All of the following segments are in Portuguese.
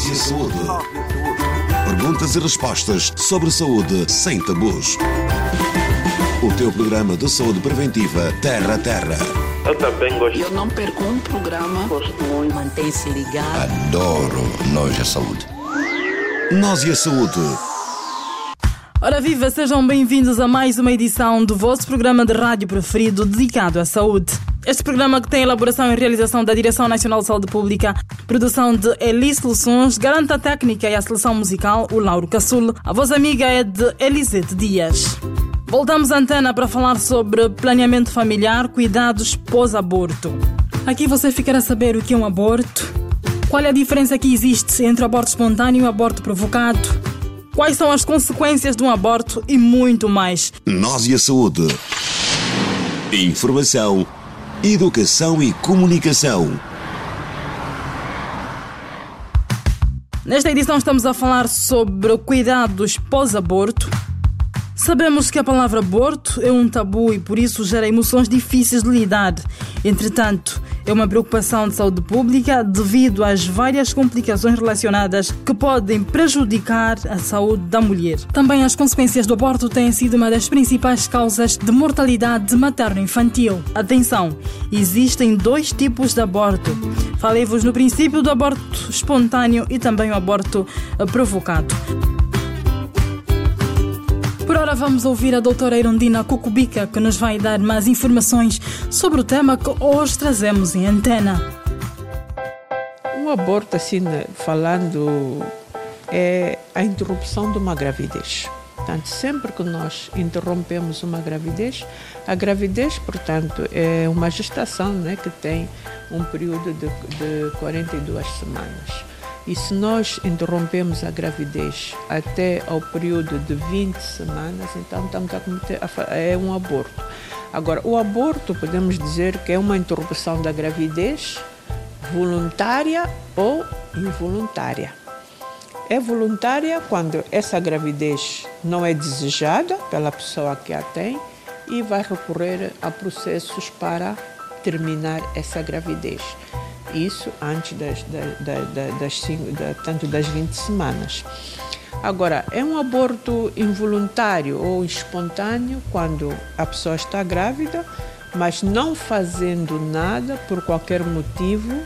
Nós e a saúde. Perguntas e respostas sobre saúde sem tabus. O teu programa de saúde preventiva Terra a Terra. Eu também gosto. Eu não perco um programa. Gosto muito. Mantém-se ligado. Adoro Nós e a saúde. Nós e a saúde. Ora viva, sejam bem-vindos a mais uma edição do vosso programa de rádio preferido dedicado à saúde. Este programa que tem elaboração e realização da Direção Nacional de Saúde Pública, produção de Elis Soluções, garanta a técnica e a seleção musical, o Lauro Caçul. A voz amiga é de Elisete Dias. Voltamos à antena para falar sobre planeamento familiar, cuidados pós-aborto. Aqui você ficará a saber o que é um aborto, qual é a diferença que existe entre o aborto espontâneo e o aborto provocado, quais são as consequências de um aborto e muito mais. Nós e a saúde. Informação, educação e comunicação. Nesta edição estamos a falar sobre cuidados pós-aborto. Sabemos que a palavra aborto é um tabu e por isso gera emoções difíceis de lidar. Entretanto, é uma preocupação de saúde pública devido às várias complicações relacionadas que podem prejudicar a saúde da mulher. Também as consequências do aborto têm sido uma das principais causas de mortalidade materno-infantil. Atenção, existem dois tipos de aborto. Falei-vos no princípio do aborto espontâneo e também o aborto provocado. Por ora vamos ouvir a doutora Irondina Cucubica que nos vai dar mais informações sobre o tema que hoje trazemos em antena. Um aborto, assim, falando, é a interrupção de uma gravidez. Portanto, sempre que nós interrompemos uma gravidez, a gravidez, portanto, é uma gestação né, que tem um período de, de 42 semanas. E se nós interrompemos a gravidez até ao período de 20 semanas, então estamos a cometer é um aborto. Agora, o aborto podemos dizer que é uma interrupção da gravidez voluntária ou involuntária. É voluntária quando essa gravidez não é desejada pela pessoa que a tem e vai recorrer a processos para terminar essa gravidez. Isso antes das, das, das, das cinco, tanto das 20 semanas. Agora, é um aborto involuntário ou espontâneo quando a pessoa está grávida, mas não fazendo nada por qualquer motivo,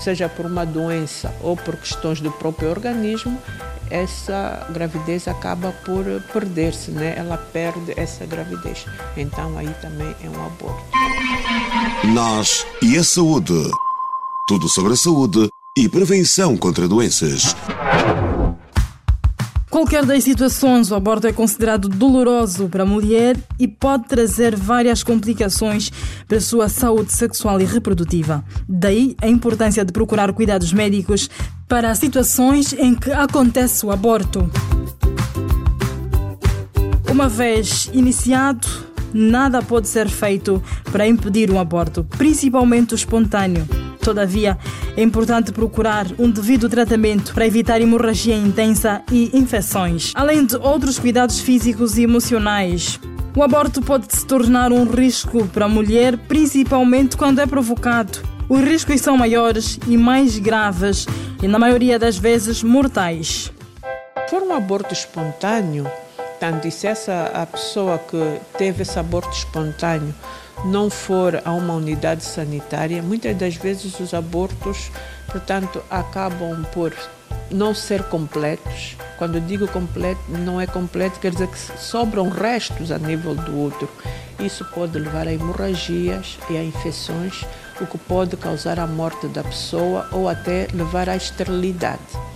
seja por uma doença ou por questões do próprio organismo, essa gravidez acaba por perder-se, né? Ela perde essa gravidez. Então aí também é um aborto. Nós e a saúde. Tudo sobre a saúde e prevenção contra doenças. Qualquer das situações, o aborto é considerado doloroso para a mulher e pode trazer várias complicações para a sua saúde sexual e reprodutiva. Daí a importância de procurar cuidados médicos para situações em que acontece o aborto. Uma vez iniciado, nada pode ser feito para impedir um aborto, principalmente o espontâneo. Todavia, é importante procurar um devido tratamento para evitar hemorragia intensa e infecções, além de outros cuidados físicos e emocionais. O aborto pode se tornar um risco para a mulher, principalmente quando é provocado. Os riscos são maiores e mais graves e, na maioria das vezes, mortais. For um aborto espontâneo, tanto e se essa a pessoa que teve esse aborto espontâneo não for a uma unidade sanitária, muitas das vezes os abortos, portanto, acabam por não ser completos. Quando digo completo, não é completo, quer dizer que sobram restos a nível do útero. Isso pode levar a hemorragias e a infecções, o que pode causar a morte da pessoa ou até levar à esterilidade.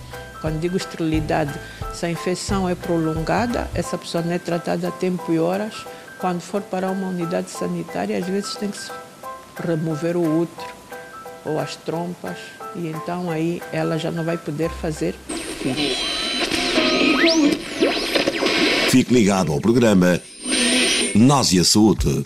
Quando digo esterilidade, se a infecção é prolongada, essa pessoa não é tratada a tempo e horas, quando for para uma unidade sanitária, às vezes tem que se remover o útero ou as trompas e então aí ela já não vai poder fazer filhos. Fique ligado ao programa Nós e a Saúde.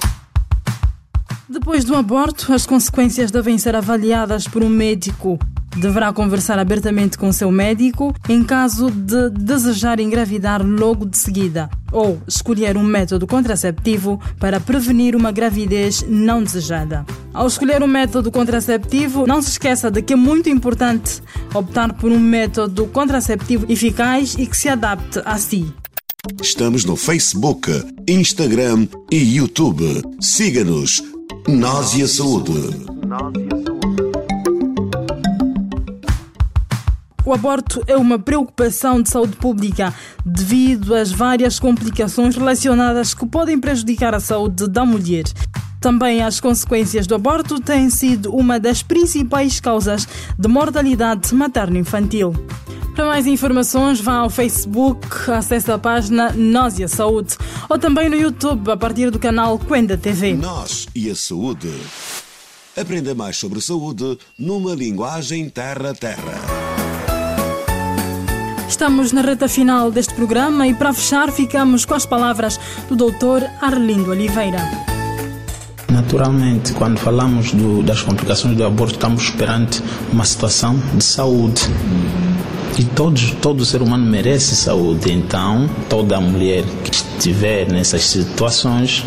Depois do aborto, as consequências devem ser avaliadas por um médico. Deverá conversar abertamente com seu médico em caso de desejar engravidar logo de seguida ou escolher um método contraceptivo para prevenir uma gravidez não desejada. Ao escolher um método contraceptivo, não se esqueça de que é muito importante optar por um método contraceptivo eficaz e que se adapte a si. Estamos no Facebook, Instagram e YouTube. Siga-nos. Nós e a Saúde. O aborto é uma preocupação de saúde pública devido às várias complicações relacionadas que podem prejudicar a saúde da mulher. Também as consequências do aborto têm sido uma das principais causas de mortalidade materno-infantil. Para mais informações, vá ao Facebook, acesse a página Nós e a Saúde ou também no YouTube a partir do canal Quenda TV. Nós e a Saúde. Aprenda mais sobre saúde numa linguagem terra-terra. Estamos na reta final deste programa e para fechar ficamos com as palavras do Dr. Arlindo Oliveira. Naturalmente, quando falamos do, das complicações do aborto, estamos perante uma situação de saúde. E todos, todo ser humano merece saúde. Então, toda mulher que estiver nessas situações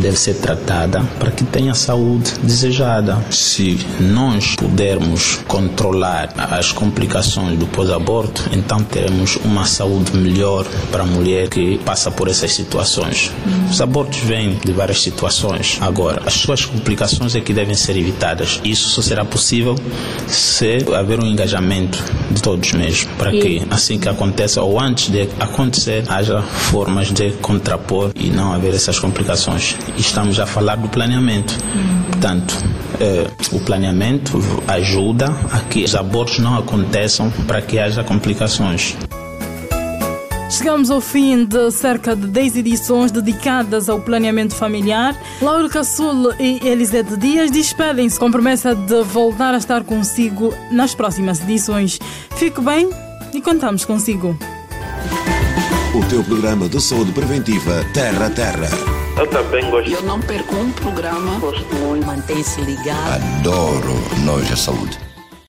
deve ser tratada para que tenha a saúde desejada. Se nós pudermos controlar as complicações do pós-aborto, então teremos uma saúde melhor para a mulher que passa por essas situações. Os abortos vêm de várias situações. Agora, as suas complicações é que devem ser evitadas. Isso só será possível se haver um engajamento de todos mesmo, para que assim que aconteça ou antes de acontecer, haja formas de contrapor e não haver essas complicações estamos a falar do planeamento. Portanto, eh, o planeamento ajuda a que os abortos não aconteçam para que haja complicações. Chegamos ao fim de cerca de 10 edições dedicadas ao planeamento familiar. Laura Cassul e Elisete Dias despedem-se com promessa de voltar a estar consigo nas próximas edições. Fique bem e contamos consigo. O teu programa de saúde preventiva Terra a Terra. Eu também gosto. Eu não perco um programa. Gosto muito. Mantém-se ligado. Adoro Nós a Saúde.